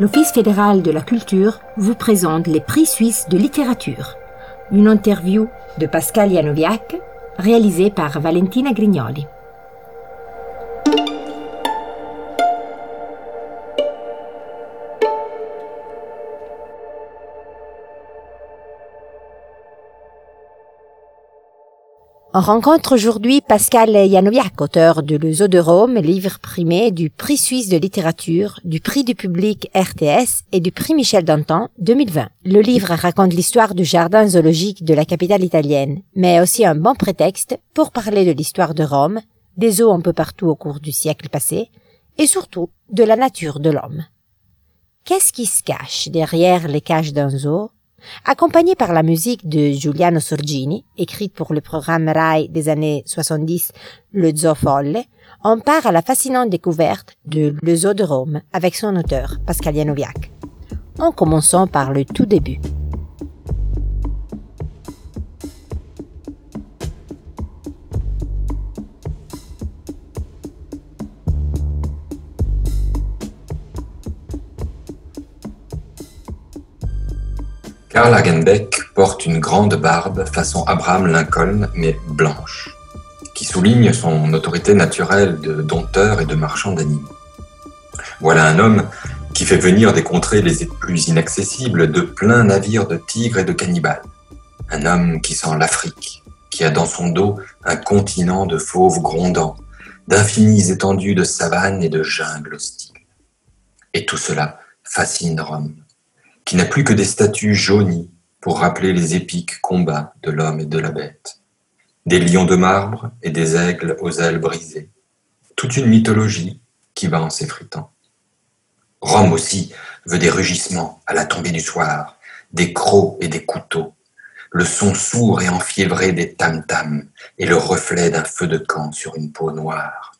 l'Office fédéral de la culture vous présente les prix suisses de littérature. Une interview de Pascal Janoviak, réalisée par Valentina Grignoli. On rencontre aujourd'hui Pascal Janoviak, auteur de Le Zoo de Rome, livre primé du prix suisse de littérature, du prix du public RTS et du prix Michel Danton 2020. Le livre raconte l'histoire du jardin zoologique de la capitale italienne, mais aussi un bon prétexte pour parler de l'histoire de Rome, des zoos un peu partout au cours du siècle passé, et surtout de la nature de l'homme. Qu'est-ce qui se cache derrière les cages d'un zoo? Accompagné par la musique de Giuliano Sorgini, écrite pour le programme RAI des années 70, Le Zoo Folle, on part à la fascinante découverte de Le Zoo de Rome avec son auteur, Pascal. En commençant par le tout début. Karl Hagenbeck porte une grande barbe façon Abraham Lincoln, mais blanche, qui souligne son autorité naturelle de dompteur et de marchand d'animaux. Voilà un homme qui fait venir des contrées les plus inaccessibles de pleins navires de tigres et de cannibales. Un homme qui sent l'Afrique, qui a dans son dos un continent de fauves grondants, d'infinies étendues de savanes et de jungles hostiles. Et tout cela fascine Rome qui n'a plus que des statues jaunies pour rappeler les épiques combats de l'homme et de la bête. Des lions de marbre et des aigles aux ailes brisées. Toute une mythologie qui va en s'effritant. Rome aussi veut des rugissements à la tombée du soir, des crocs et des couteaux, le son sourd et enfiévré des tam-tams et le reflet d'un feu de camp sur une peau noire.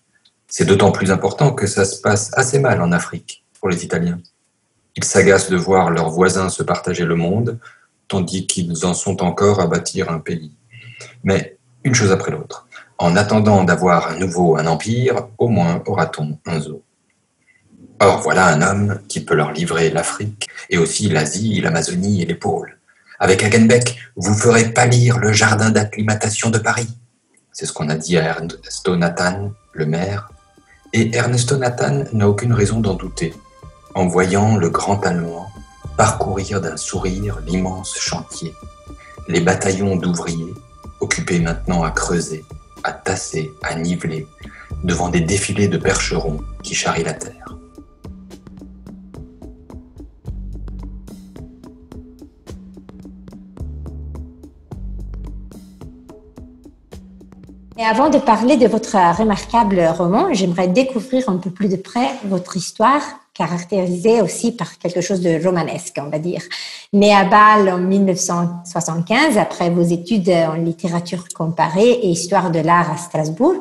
C'est d'autant plus important que ça se passe assez mal en Afrique pour les Italiens. Ils s'agacent de voir leurs voisins se partager le monde, tandis qu'ils en sont encore à bâtir un pays. Mais une chose après l'autre. En attendant d'avoir un nouveau un empire, au moins aura-t-on un zoo. Or voilà un homme qui peut leur livrer l'Afrique, et aussi l'Asie, l'Amazonie et les pôles. Avec Hagenbeck, vous ferez pâlir le jardin d'acclimatation de Paris. C'est ce qu'on a dit à Ernesto Nathan, le maire. Et Ernesto Nathan n'a aucune raison d'en douter en voyant le grand Allemand parcourir d'un sourire l'immense chantier, les bataillons d'ouvriers occupés maintenant à creuser, à tasser, à niveler, devant des défilés de percherons qui charrient la terre. Et avant de parler de votre remarquable roman, j'aimerais découvrir un peu plus de près votre histoire caractérisé aussi par quelque chose de romanesque, on va dire. Né à Bâle en 1975, après vos études en littérature comparée et histoire de l'art à Strasbourg,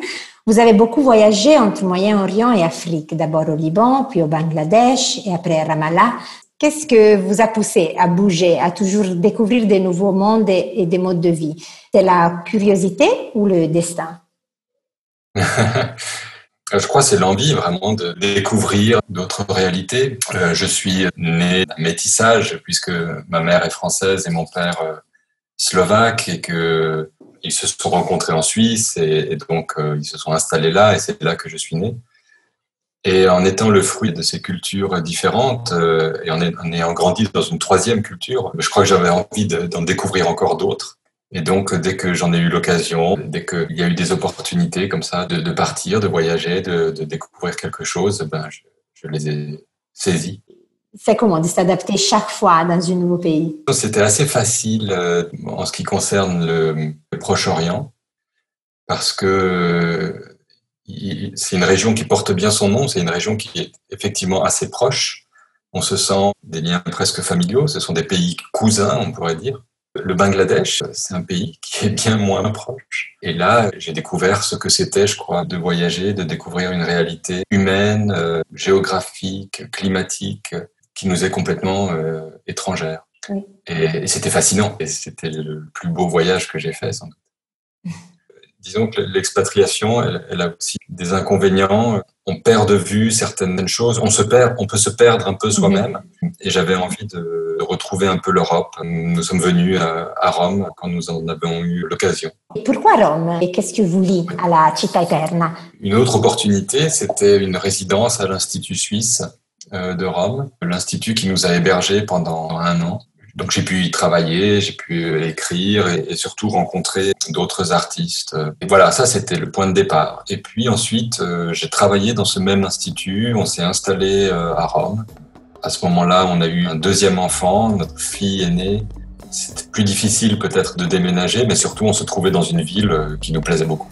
vous avez beaucoup voyagé entre Moyen-Orient et Afrique, d'abord au Liban, puis au Bangladesh et après Ramallah. Qu'est-ce que vous a poussé à bouger, à toujours découvrir des nouveaux mondes et des modes de vie? C'est la curiosité ou le destin? je crois que c'est l'envie vraiment de découvrir d'autres réalités. Euh, je suis né d'un métissage puisque ma mère est française et mon père euh, slovaque et que ils se sont rencontrés en Suisse et, donc ils se sont installés là et c'est là que je suis né. Et en étant le fruit de ces cultures différentes et en ayant grandi dans une troisième culture, je crois que j'avais envie d'en découvrir encore d'autres. Et donc, dès que j'en ai eu l'occasion, dès qu'il y a eu des opportunités comme ça de, partir, de voyager, de, découvrir quelque chose, ben, je, les ai saisis. C'est comment? De s'adapter chaque fois dans un nouveau pays C'était assez facile euh, en ce qui concerne le, Proche-Orient, parce que c'est une région qui porte bien son nom, c'est une région qui est effectivement assez proche. On se sent des liens presque familiaux, ce sont des pays cousins, on pourrait dire. Le Bangladesh, c'est un pays qui est bien moins proche. Et là, j'ai découvert ce que c'était, je crois, de voyager, de découvrir une réalité humaine, euh, géographique, climatique, qui nous est complètement euh, étrangère. Et, c'était fascinant. Et c'était le plus beau voyage que j'ai fait, sans doute. Disons que l'expatriation, elle, a aussi des inconvénients. On perd de vue certaines choses. On se perd, on peut se perdre un peu soi-même. Et j'avais envie de retrouver un peu l'Europe. Nous sommes venus à, Rome quand nous en avons eu l'occasion. Pourquoi Rome Et qu'est-ce que vous lit à la Città Eterna? Une autre opportunité, c'était une résidence à l'Institut suisse euh, de Rome, l'institut qui nous a hébergés pendant un an. Donc j'ai pu y travailler, j'ai pu écrire et, surtout rencontrer d'autres artistes. Et voilà, ça c'était le point de départ. Et puis ensuite, euh, j'ai travaillé dans ce même institut, on s'est installé euh, à Rome. À ce moment-là, on a eu un deuxième enfant, notre fille est née. C'était plus difficile peut-être de déménager, mais surtout on se trouvait dans une ville euh, qui nous plaisait beaucoup.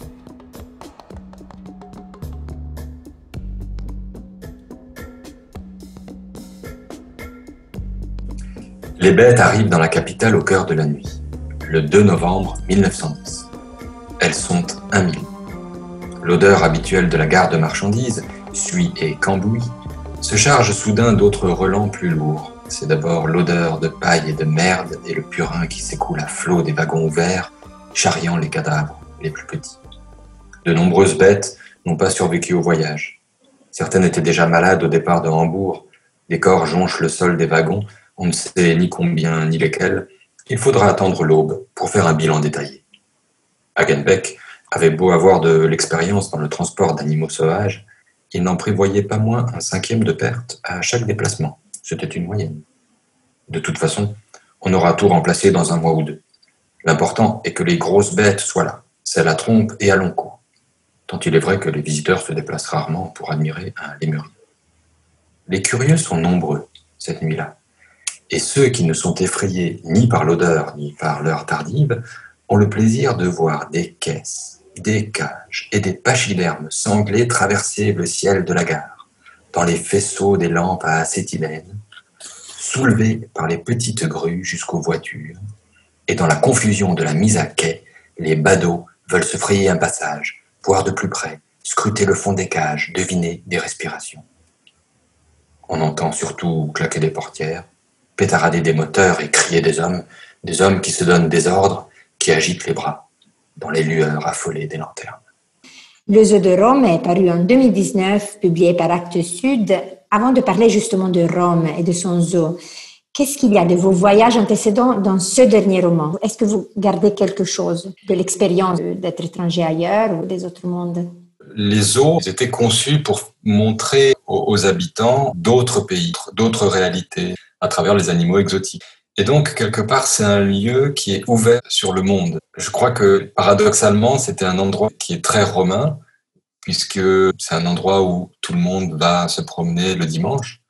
Les bêtes arrivent dans la capitale au cœur de la nuit, le 2 novembre 1910. Elles sont un million. L'odeur habituelle de la gare de marchandises, suie et cambouis, se charge soudain d'autres relents plus lourds. C'est d'abord l'odeur de paille et de merde et le purin qui s'écoule à flot des wagons ouverts, charriant les cadavres les plus petits. De nombreuses bêtes n'ont pas survécu au voyage. Certaines étaient déjà malades au départ de Hambourg. Les corps jonchent le sol des wagons on ne sait ni combien ni lesquels, il faudra attendre l'aube pour faire un bilan détaillé. Hagenbeck avait beau avoir de l'expérience dans le transport d'animaux sauvages, il n'en prévoyait pas moins un cinquième de perte à chaque déplacement. C'était une moyenne. De toute façon, on aura tout remplacé dans un mois ou deux. L'important est que les grosses bêtes soient là, celles à trompe et à long cours. Tant il est vrai que les visiteurs se déplacent rarement pour admirer un lémurien. Les curieux sont nombreux cette nuit-là. Et ceux qui ne sont effrayés ni par l'odeur ni par l'heure tardive ont le plaisir de voir des caisses, des cages et des pachydermes sanglés traverser le ciel de la gare, dans les faisceaux des lampes à acétylène, soulevés par les petites grues jusqu'aux voitures, et dans la confusion de la mise à quai, les badauds veulent se frayer un passage, voir de plus près, scruter le fond des cages, deviner des respirations. On entend surtout claquer des portières, pétarader des moteurs et crier des hommes, des hommes qui se donnent des ordres, qui agitent les bras dans les lueurs affolées des lanternes. Le zoo de Rome est paru en 2019, publié par Actes Sud. Avant de parler justement de Rome et de son zoo, qu'est-ce qu'il y a de vos voyages antécédents dans ce dernier roman? Est-ce que vous gardez quelque chose de l'expérience d'être étranger ailleurs ou des autres mondes? Les zoos étaient conçus pour montrer aux habitants d'autres pays, d'autres réalités, à travers les animaux exotiques. Et donc, quelque part, c'est un lieu qui est ouvert sur le monde. Je crois que, paradoxalement, c'était un endroit qui est très romain, puisque c'est un endroit où tout le monde va se promener le dimanche.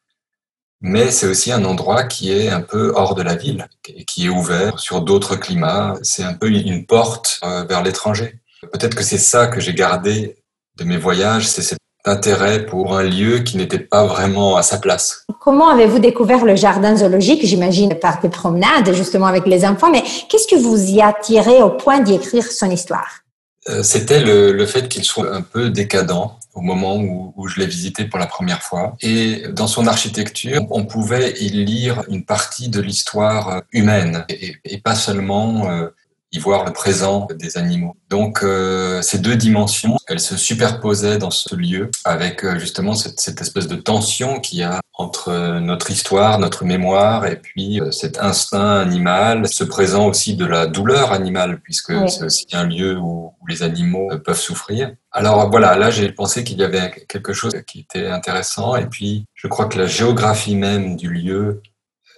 Mais c'est aussi un endroit qui est un peu hors de la ville, qui est ouvert sur d'autres climats. C'est un peu une porte euh, vers l'étranger. Peut-être que c'est ça que j'ai gardé de mes voyages, c'est cette intérêt pour un lieu qui n'était pas vraiment à sa place. Comment avez-vous découvert le jardin zoologique J'imagine par des promenades justement avec les enfants, mais qu'est-ce que vous y a tiré au point d'y écrire son histoire? Euh, C'était le, fait qu'il soit un peu décadent au moment où, je l'ai visité pour la première fois. Et dans son architecture, on pouvait y lire une partie de l'histoire humaine et, pas seulement euh, y voir le présent des animaux. Donc euh, ces deux dimensions, elles se superposaient dans ce lieu avec euh, justement cette, cette espèce de tension qu'il y a entre notre histoire, notre mémoire et puis euh, cet instinct animal, ce présent aussi de la douleur animale puisque c'est aussi un lieu où, où, les animaux peuvent souffrir. Alors voilà, là j'ai pensé qu'il y avait quelque chose qui était intéressant et puis je crois que la géographie même du lieu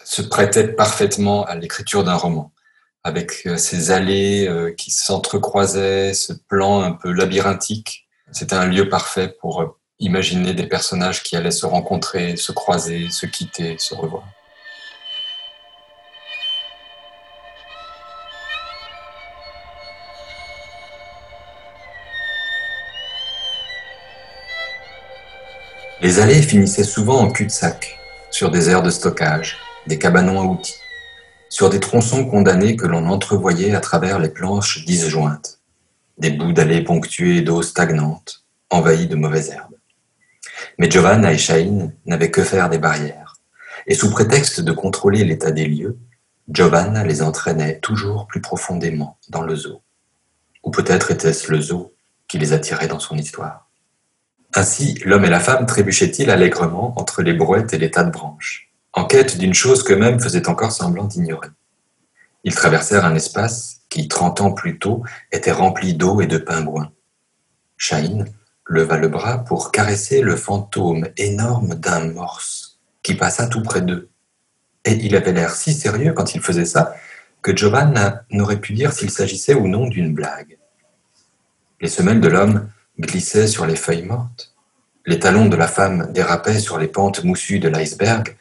se prêtait parfaitement à l'écriture d'un roman avec euh, ces allées euh, qui s'entrecroisaient, ce plan un peu labyrinthique. C'était un lieu parfait pour euh, imaginer des personnages qui allaient se rencontrer, se croiser, se quitter, se revoir. Les allées finissaient souvent en cul-de-sac, sur des aires de stockage, des cabanons à outils sur des tronçons condamnés que l'on entrevoyait à travers les planches disjointes, des bouts d'allées ponctuées d'eau stagnante, envahies de mauvaises herbes. Mais Giovanna et Shahin n'avaient que faire des barrières, et sous prétexte de contrôler l'état des lieux, Giovanna les entraînait toujours plus profondément dans le zoo. Ou peut-être était-ce le zoo qui les attirait dans son histoire. Ainsi, l'homme et la femme trébuchaient-ils allègrement entre les brouettes et les tas de branches, en quête d'une chose qu'eux-mêmes faisaient encore semblant d'ignorer. Ils traversèrent un espace qui, trente ans plus tôt, était rempli d'eau et de pingouins. Shahin leva le bras pour caresser le fantôme énorme d'un morse qui passa tout près d'eux. Et il avait l'air si sérieux quand il faisait ça que Giovanna n'aurait pu dire s'il s'agissait ou non d'une blague. Les semelles de l'homme glissaient sur les feuilles mortes. Les talons de la femme dérapaient sur les pentes moussues de l'iceberg.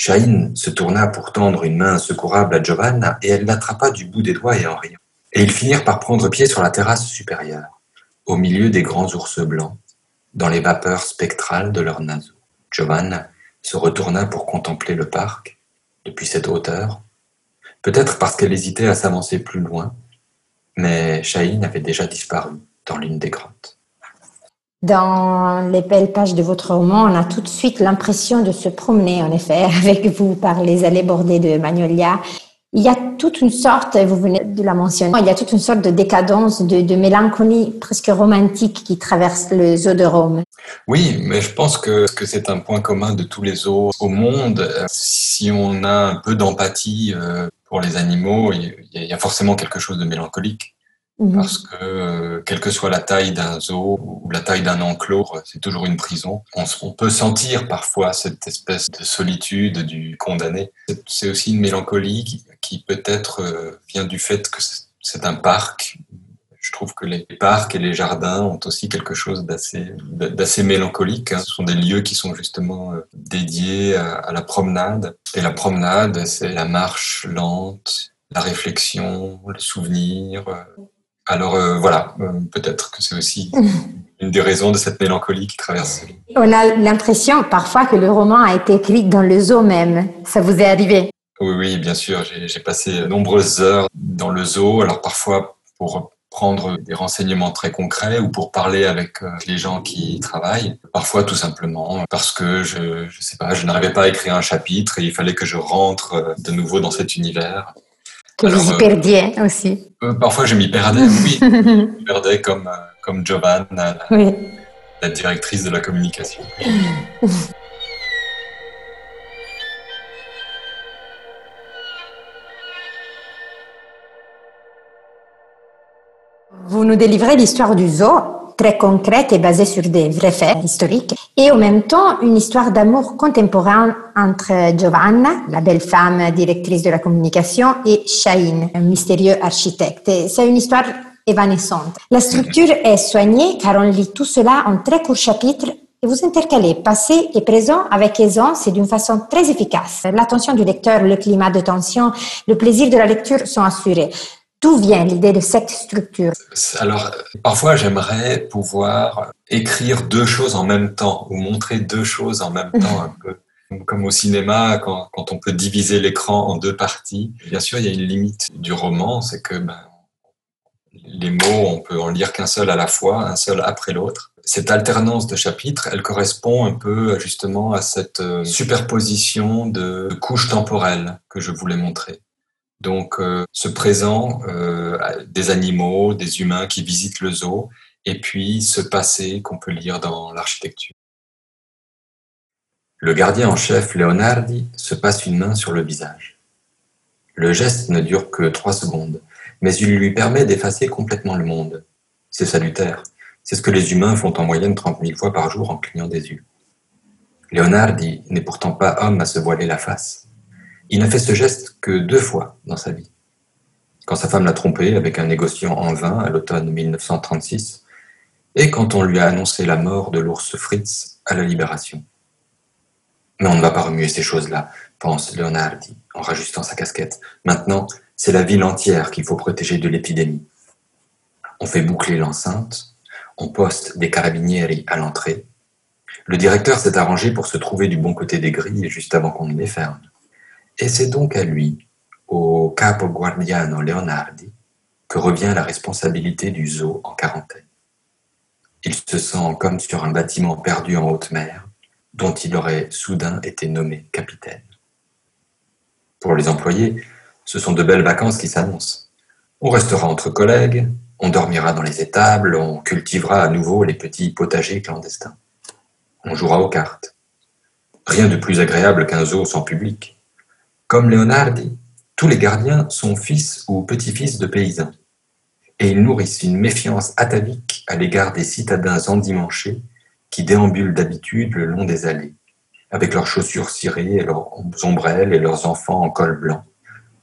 Shahin se tourna pour tendre une main secourable à Giovanna et elle l'attrapa du bout des doigts et en riant. Et ils finirent par prendre pied sur la terrasse supérieure, au milieu des grands ours blancs, dans les vapeurs spectrales de leurs naseaux. Giovanna se retourna pour contempler le parc, depuis cette hauteur, peut-être parce qu'elle hésitait à s'avancer plus loin, mais Shahin avait déjà disparu dans l'une des grottes. Dans les belles pages de votre roman, on a tout de suite l'impression de se promener, en effet, avec vous par les allées bordées de magnolias. Il y a toute une sorte, vous venez de la mentionner, il y a toute une sorte de décadence, de, mélancolie presque romantique qui traverse le zoo de Rome. Oui, mais je pense que, que c'est un point commun de tous les zoos au monde. Si on a un peu d'empathie euh, pour les animaux, il y a forcément quelque chose de mélancolique. Mhm. Parce que, euh, quelle que soit la taille d'un zoo ou la taille d'un enclos, c'est toujours une prison. On, peut sentir parfois cette espèce de solitude du condamné. C'est aussi une mélancolie qui, peut-être euh, vient du fait que c'est un parc. Je trouve que les parcs et les jardins ont aussi quelque chose d'assez, mélancolique. Hein. Ce sont des lieux qui sont justement euh, dédiés à la promenade. Et la promenade, c'est la marche lente, la réflexion, le souvenir, alors euh, voilà, euh, peut-être que c'est aussi une des raisons de cette mélancolie qui traverse. On a l'impression parfois que le roman a été écrit dans le zoo même. Ça vous est arrivé? Oui, oui, bien sûr. J'ai passé nombreuses heures dans le zoo. Alors parfois pour prendre des renseignements très concrets ou pour parler avec euh, les gens qui y travaillent. Parfois tout simplement parce que je, je sais pas, je n'arrivais pas à écrire un chapitre et il fallait que je rentre de nouveau dans cet univers. Que vous y perdiez aussi. Euh, parfois, je m'y perdais, oui. je m'y perdais comme, euh, comme Giovanna, la, la directrice de la communication. Vous nous délivrez l'histoire du zoo très concrète et basée sur des vrais faits historiques, et en même temps une histoire d'amour contemporain entre Giovanna, la belle femme directrice de la communication, et Shahin, un mystérieux architecte. C'est une histoire évanescente. La structure est soignée car on lit tout cela en très courts chapitres et vous intercalez passé et présent avec aisance et d'une façon très efficace. L'attention du lecteur, le climat de tension, le plaisir de la lecture sont assurés. D'où vient l'idée de cette structure? Alors, parfois, j'aimerais pouvoir écrire deux choses en même temps ou montrer deux choses en même temps, un peu comme au cinéma, quand, on peut diviser l'écran en deux parties. Bien sûr, il y a une limite du roman, c'est que ben, les mots, on peut en lire qu'un seul à la fois, un seul après l'autre. Cette alternance de chapitres, elle correspond un peu justement à cette euh, superposition de couches temporelles que je voulais montrer. Donc, euh, ce présent euh, des animaux, des humains qui visitent le zoo, et puis ce passé qu'on peut lire dans l'architecture. Le gardien en chef, Leonardi, se passe une main sur le visage. Le geste ne dure que trois secondes, mais il lui permet d'effacer complètement le monde. C'est salutaire. C'est ce que les humains font en moyenne 30 000 fois par jour en clignant des yeux. Leonardi n'est pourtant pas homme à se voiler la face. Il n'a fait ce geste que deux fois dans sa vie. Quand sa femme l'a trompé avec un négociant en vin à l'automne 1936, et quand on lui a annoncé la mort de l'ours Fritz à la Libération. Mais on ne va pas remuer ces choses-là, pense Leonardi en rajustant sa casquette. Maintenant, c'est la ville entière qu'il faut protéger de l'épidémie. On fait boucler l'enceinte, on poste des carabinieri à l'entrée. Le directeur s'est arrangé pour se trouver du bon côté des grilles juste avant qu'on ne les ferme. Et c'est donc à lui, au capo guardiano Leonardi, que revient la responsabilité du zoo en quarantaine. Il se sent comme sur un bâtiment perdu en haute mer, dont il aurait soudain été nommé capitaine. Pour les employés, ce sont de belles vacances qui s'annoncent. On restera entre collègues, On dormira dans les étables, on cultivera à nouveau les petits potagers clandestins. On jouera aux cartes. Rien de plus agréable qu'un zoo sans public. Comme Leonardi, tous les gardiens sont fils ou petits-fils de paysans, et ils nourrissent une méfiance atavique à l'égard des citadins endimanchés qui déambulent d'habitude le long des allées, avec leurs chaussures cirées et leurs ombrelles et leurs enfants en col blanc,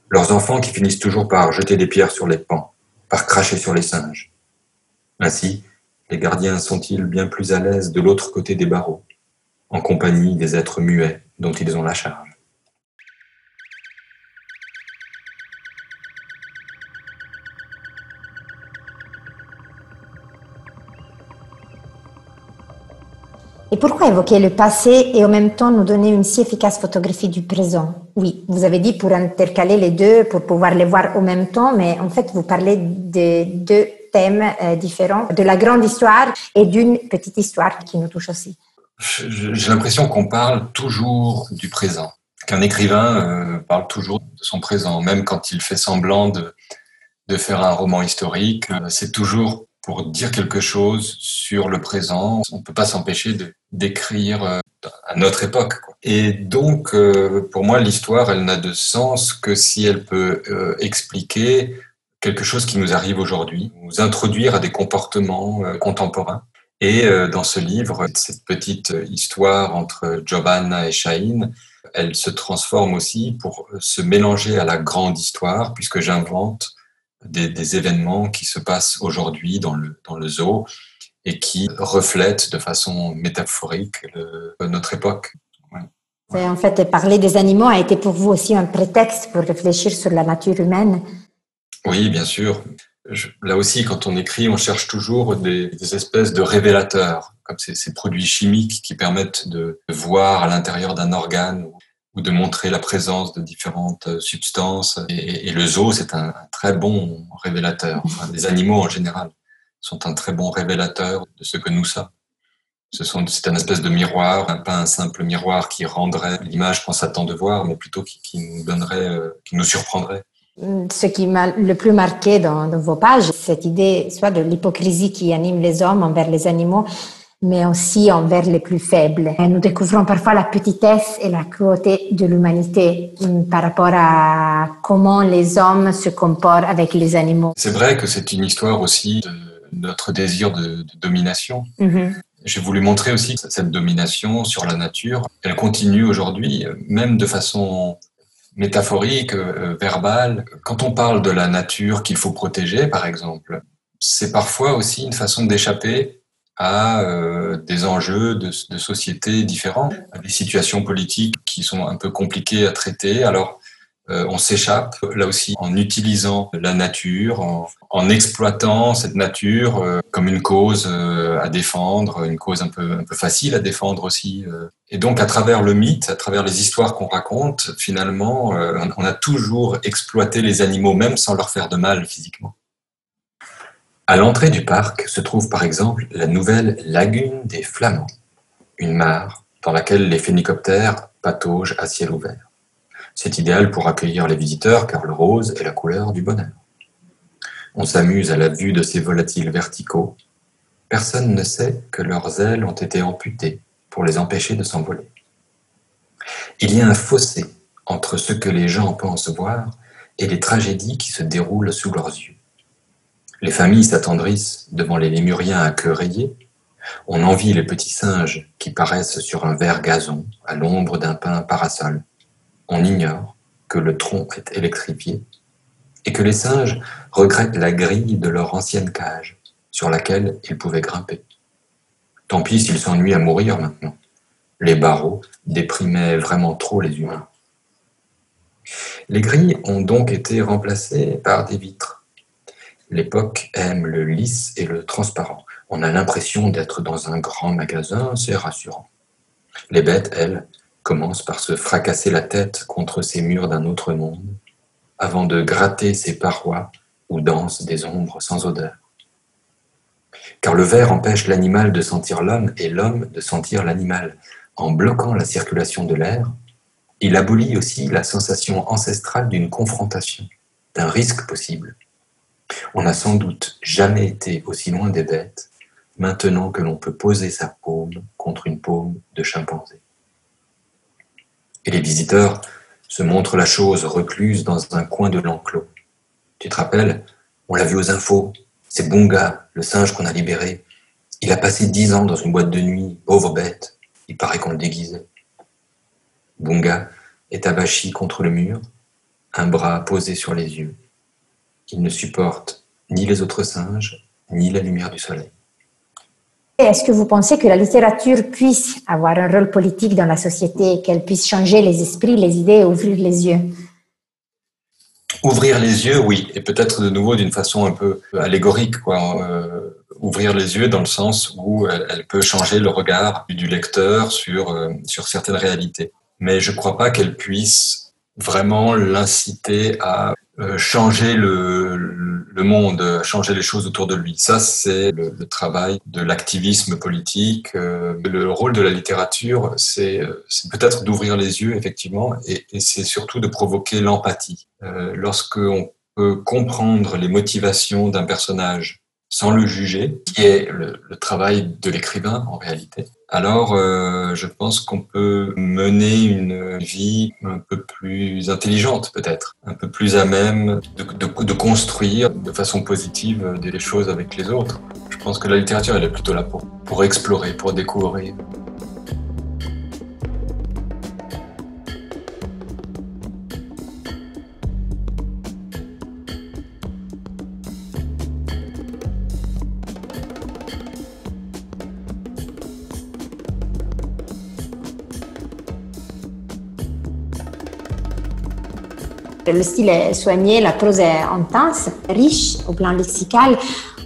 leurs enfants qui finissent toujours par jeter des pierres sur les pans, par cracher sur les singes. Ainsi, les gardiens sont-ils bien plus à l'aise de l'autre côté des barreaux, en compagnie des êtres muets dont ils ont la charge? Et pourquoi évoquer le passé et en même temps nous donner une si efficace photographie du présent? Oui, vous avez dit pour intercaler les deux, pour pouvoir les voir en même temps, mais en fait, vous parlez de deux thèmes euh, différents, de la grande histoire et d'une petite histoire qui nous touche aussi. J'ai l'impression qu'on parle toujours du présent, qu'un écrivain euh, parle toujours de son présent, même quand il fait semblant de, de faire un roman historique. Euh, c'est toujours pour dire quelque chose sur le présent. On ne peut pas s'empêcher de d'écrire euh, à notre époque. Et donc, euh, pour moi, l'histoire, elle n'a de sens que si elle peut euh, expliquer quelque chose qui nous arrive aujourd'hui, nous introduire à des comportements contemporains. Et dans ce livre, cette petite histoire entre Giovanna et Shahin, elle se transforme aussi pour se mélanger à la grande histoire, puisque j'invente des, des, événements qui se passent aujourd'hui dans le, dans le zoo et qui reflète de façon métaphorique notre époque. En fait, parler des animaux a été pour vous aussi un prétexte pour réfléchir sur la nature humaine? Oui, bien sûr. là aussi, quand on écrit, on cherche toujours des, espèces de révélateurs, comme ces, ces, produits chimiques qui permettent de voir à l'intérieur d'un organe ou de montrer la présence de différentes substances. Et, le zoo, c'est un, très bon révélateur, des animaux en général sont un très bon révélateur de ce que nous sommes. Ce sont, c'est un espèce de miroir, pas un simple miroir qui rendrait l'image qu'on s'attend de voir, mais plutôt qui, qui nous donnerait, euh, qui nous surprendrait. Ce qui m'a le plus marqué dans, dans vos pages, cette idée soit de l'hypocrisie qui anime les hommes envers les animaux, mais aussi envers les plus faibles. Et nous découvrons parfois la petitesse et la cruauté de l'humanité mm, par rapport à comment les hommes se comportent avec les animaux. C'est vrai que c'est une histoire aussi de notre désir de, domination. Mm-hmm. J'ai voulu montrer aussi que cette domination sur la nature, elle continue aujourd'hui, même de façon métaphorique, euh, verbale. Quand on parle de la nature qu'il faut protéger, par exemple, c'est parfois aussi une façon d'échapper à euh, des enjeux de, de, société différents, à des situations politiques qui sont un peu compliquées à traiter. Alors, euh, on s'échappe là aussi en utilisant la nature, en, exploitant cette nature euh, comme une cause euh, à défendre, une cause un peu, un peu facile à défendre aussi. Et donc à travers le mythe, à travers les histoires qu'on raconte, finalement, on a toujours exploité les animaux même sans leur faire de mal physiquement. À l'entrée du parc se trouve par exemple la nouvelle lagune des Flamands, une mare dans laquelle les phénicoptères pataugent à ciel ouvert. C'est idéal pour accueillir les visiteurs car le rose est la couleur du bonheur. On s'amuse à la vue de ces volatiles verticaux. Personne ne sait que leurs ailes ont été amputées pour les empêcher de s'envoler. Il y a un fossé entre ce que les gens pensent voir et les tragédies qui se déroulent sous leurs yeux. Les familles s'attendrissent devant les lémuriens à queue rayée. On envie les petits singes qui paraissent sur un vert gazon à l'ombre d'un pin parasol on ignore que le tronc est électrifié et que les singes regrettent la grille de leur ancienne cage sur laquelle ils pouvaient grimper. Tant pis s'ils s'ennuient à mourir maintenant. Les barreaux déprimaient vraiment trop les humains. Les grilles ont donc été remplacées par des vitres. L'époque aime le lisse et le transparent. On a l'impression d'être dans un grand magasin, c'est rassurant. Les bêtes, elles, commence par se fracasser la tête contre ces murs d'un autre monde, avant de gratter ces parois où dansent des ombres sans odeur. Car le verre empêche l'animal de sentir l'homme et l'homme de sentir l'animal. En bloquant la circulation de l'air, il abolit aussi la sensation ancestrale d'une confrontation, d'un risque possible. On n'a sans doute jamais été aussi loin des bêtes maintenant que l'on peut poser sa paume contre une paume de chimpanzé. Et les visiteurs se montrent la chose recluse dans un coin de l'enclos. Tu te rappelles? On l'a vu aux infos. C'est Bunga, le singe qu'on a libéré. Il a passé dix ans dans une boîte de nuit, pauvre bête. Il paraît qu'on le déguisait. Bunga est abachi contre le mur, un bras posé sur les yeux. Il ne supporte ni les autres singes, ni la lumière du soleil. Est-ce que vous pensez que la littérature puisse avoir un rôle politique dans la société, qu'elle puisse changer les esprits, les idées, ouvrir les yeux? Ouvrir les yeux, oui, et peut-être de nouveau d'une façon un peu allégorique, quoi. Euh, ouvrir les yeux dans le sens où elle, peut changer le regard du lecteur sur, euh, sur certaines réalités. Mais je ne crois pas qu'elle puisse vraiment l'inciter à euh, changer le, le, monde, changer les choses autour de lui. Ça, c'est le, travail de l'activisme politique. Euh, le rôle de la littérature, c'est peut-être d'ouvrir les yeux, effectivement, et, et c'est surtout de provoquer l'empathie. Euh, Lorsqu'on peut comprendre les motivations d'un personnage sans le juger, qui est le, le travail de l'écrivain en réalité, alors euh, je pense qu'on peut mener une vie un peu plus intelligente peut-être, un peu plus à même de, de, de, construire de façon positive des choses avec les autres. Je pense que la littérature, elle est plutôt là pour, pour explorer, pour découvrir. Le style est soigné, la prose est intense, riche au plan lexical.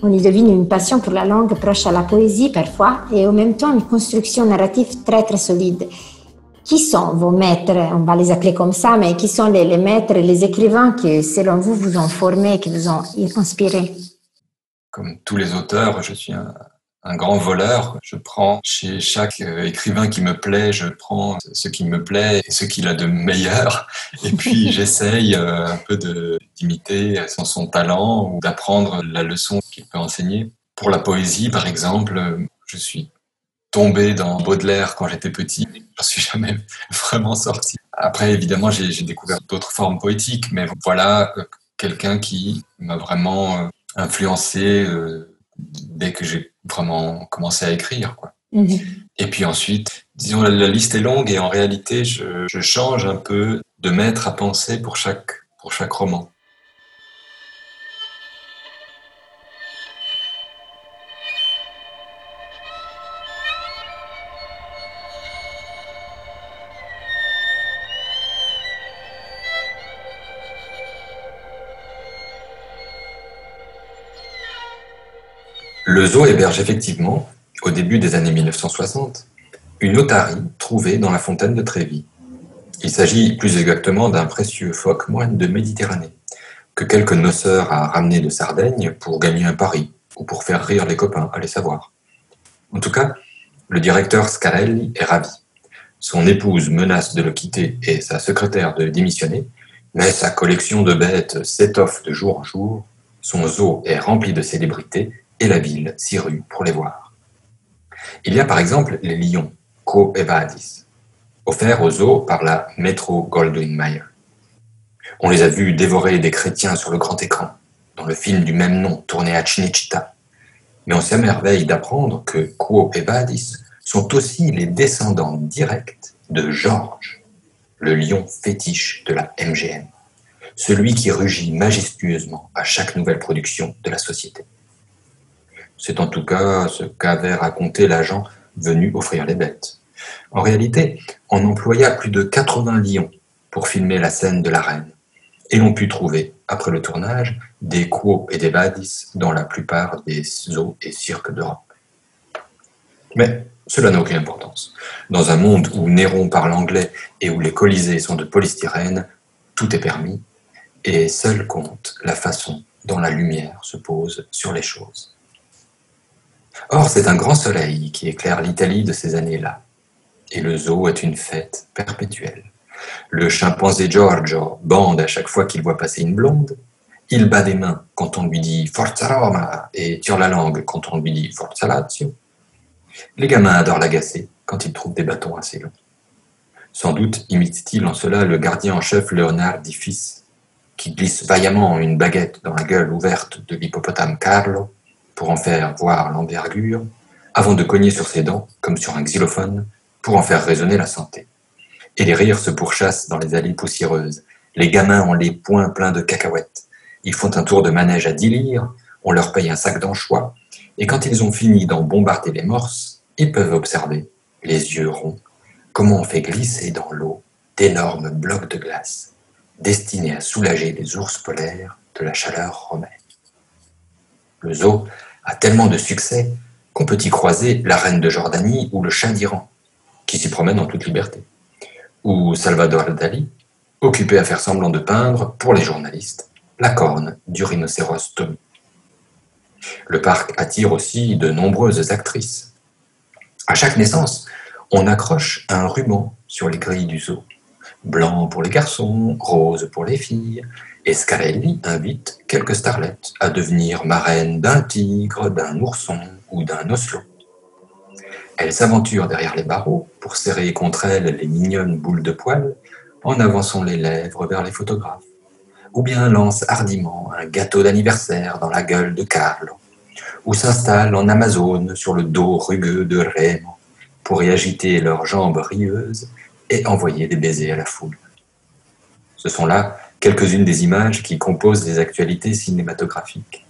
On y devine une passion pour la langue proche à la poésie parfois et en même temps une construction narrative très très solide. Qui sont vos maîtres? On va les appeler comme ça, mais qui sont les, maîtres, les écrivains qui, selon vous, vous ont formé, qui vous ont inspiré Comme tous les auteurs, je suis un, un grand voleur. Je prends chez chaque euh, écrivain qui me plaît, je prends ce qui me plaît et ce qu'il a de meilleur. Et puis j'essaye euh, un peu d'imiter son, son talent ou d'apprendre la leçon qu'il peut enseigner. Pour la poésie, par exemple, je suis tombé dans Baudelaire quand j'étais petit. Je suis jamais vraiment sorti. Après, évidemment, j'ai découvert d'autres formes poétiques, mais voilà euh, quelqu'un qui m'a vraiment influencé dès que j'ai vraiment commencé à écrire. Quoi. Mhm. Et puis ensuite, disons, la, liste est longue et en réalité, je, je, change un peu de maître à penser pour chaque, pour chaque roman. Le zoo héberge effectivement, au début des années 1960, une otarie trouvée dans la fontaine de Trévis. Il s'agit plus exactement d'un précieux phoque moine de Méditerranée, que quelques noceurs a ramené de Sardaigne pour gagner un pari, ou pour faire rire les copains, allez savoir. En tout cas, le directeur Scarelli est ravi. Son épouse menace de le quitter et sa secrétaire de démissionner, mais sa collection de bêtes s'étoffe de jour en jour, son zoo est rempli de célébrités et la ville s'y rue pour les voir. Il y a par exemple les lions, Co Evadis, offerts aux zoo par la Metro Goldwyn Mayer. On les a vus dévorer des chrétiens sur le grand écran, dans le film du même nom tourné à Chinichita. Mais on s'émerveille d'apprendre que Quo et sont aussi les descendants directs de George, le lion fétiche de la MGM, celui qui rugit majestueusement à chaque nouvelle production de la société. C'est en tout cas ce qu'avait raconté l'agent venu offrir les bêtes. En réalité, on employa plus de 80 lions pour filmer la scène de la reine. Et l'on put trouver, après le tournage, des quos et des badis dans la plupart des zoos et cirques d'Europe. Mais cela n'a aucune importance. Dans un monde où Néron parle anglais et où les colisées sont de polystyrène, tout est permis, et seul compte la façon dont la lumière se pose sur les choses. Or, c'est un grand soleil qui éclaire l'Italie de ces années-là. Et le zoo est une fête perpétuelle. Le chimpanzé Giorgio bande à chaque fois qu'il voit passer une blonde. Il bat des mains quand on lui dit Forza Roma et tire la langue quand on lui dit Forza Lazio. Les gamins adorent l'agacer quand ils trouvent des bâtons assez longs. Sans doute imite-t-il en cela le gardien en chef Léonard Diffis, qui glisse vaillamment une baguette dans la gueule ouverte de l'hippopotame Carlo pour en faire voir l'envergure, avant de cogner sur ses dents, comme sur un xylophone, pour en faire résonner la santé. Et les rires se pourchassent dans les allées poussiéreuses. Les gamins ont les poings pleins de cacahuètes. Ils font un tour de manège à dix lire, on leur paye un sac d'anchois, et quand ils ont fini d'en bombarder les morses, ils peuvent observer, les yeux ronds, comment on fait glisser dans l'eau d'énormes blocs de glace, destinés à soulager les ours polaires de la chaleur romaine. Le zoo a tellement de succès qu'on peut y croiser la reine de Jordanie ou le chat d'Iran, qui s'y promène en toute liberté, ou Salvador Dali, occupé à faire semblant de peindre, pour les journalistes, la corne du rhinocéros Tommy. Le parc attire aussi de nombreuses actrices. À chaque naissance, on accroche un ruban sur les grilles du zoo. Blanc pour les garçons, rose pour les filles, et Scarelli invite quelques starlettes à devenir marraines d'un tigre, d'un ourson ou d'un oslo. Elles s'aventurent derrière les barreaux pour serrer contre elles les mignonnes boules de poils en avançant les lèvres vers les photographes, ou bien lancent hardiment un gâteau d'anniversaire dans la gueule de Carlo, ou s'installent en Amazone sur le dos rugueux de Remo pour y agiter leurs jambes rieuses et envoyer des baisers à la foule. Ce sont là quelques-unes des images qui composent les actualités cinématographiques.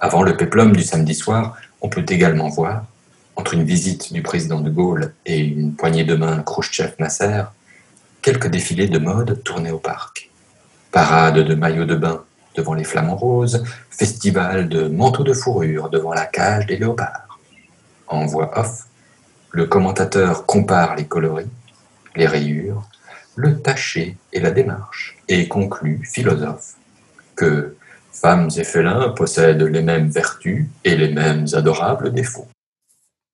Avant le péplum du samedi soir, on peut également voir, entre une visite du président de Gaulle et une poignée de main Khrushchev-Nasser, quelques défilés de mode tournés au parc. Parade de maillots de bain devant les flamants roses, festival de manteaux de fourrure devant la cage des léopards. En voix off, le commentateur compare les coloris, les rayures, le taché et la démarche, et conclut, philosophe, que femmes et félins possèdent les mêmes vertus et les mêmes adorables défauts.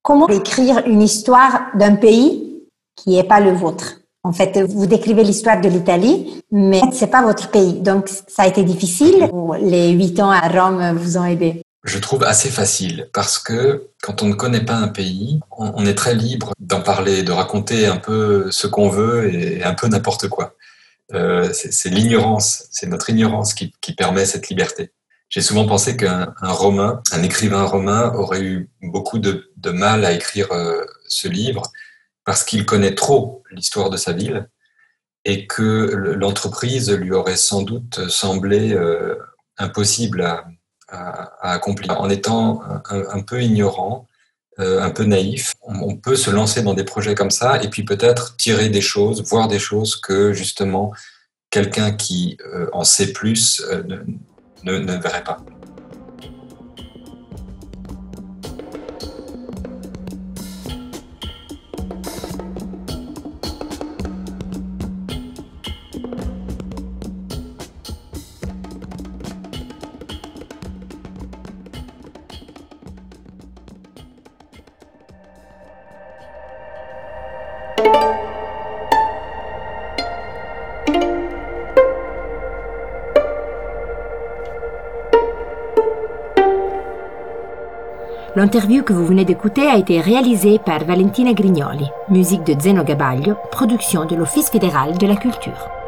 Comment écrire une histoire d'un pays qui n'est pas le vôtre? En fait, vous décrivez l'histoire de l'Italie, mais c'est pas votre pays. Donc, ça a été difficile ou les huit ans à Rome vous ont aidé? Je trouve assez facile parce que quand on ne connaît pas un pays, on, est très libre d'en parler, de raconter un peu ce qu'on veut et un peu n'importe quoi. Euh, c'est l'ignorance, c'est notre ignorance qui, permet cette liberté. J'ai souvent pensé qu'un romain, un écrivain romain aurait eu beaucoup de, mal à écrire euh, ce livre parce qu'il connaît trop l'histoire de sa ville et que l'entreprise lui aurait sans doute semblé euh, impossible à, à, accomplir. En étant un, peu ignorant, euh, un peu naïf, on, peut se lancer dans des projets comme ça et puis peut-être tirer des choses, voir des choses que justement quelqu'un qui euh, en sait plus euh, ne verrait pas. L'interview que vous venez d'écouter a été réalisée par Valentina Grignoli, musique de Zeno Gabaglio, production de l'Office fédéral de la culture.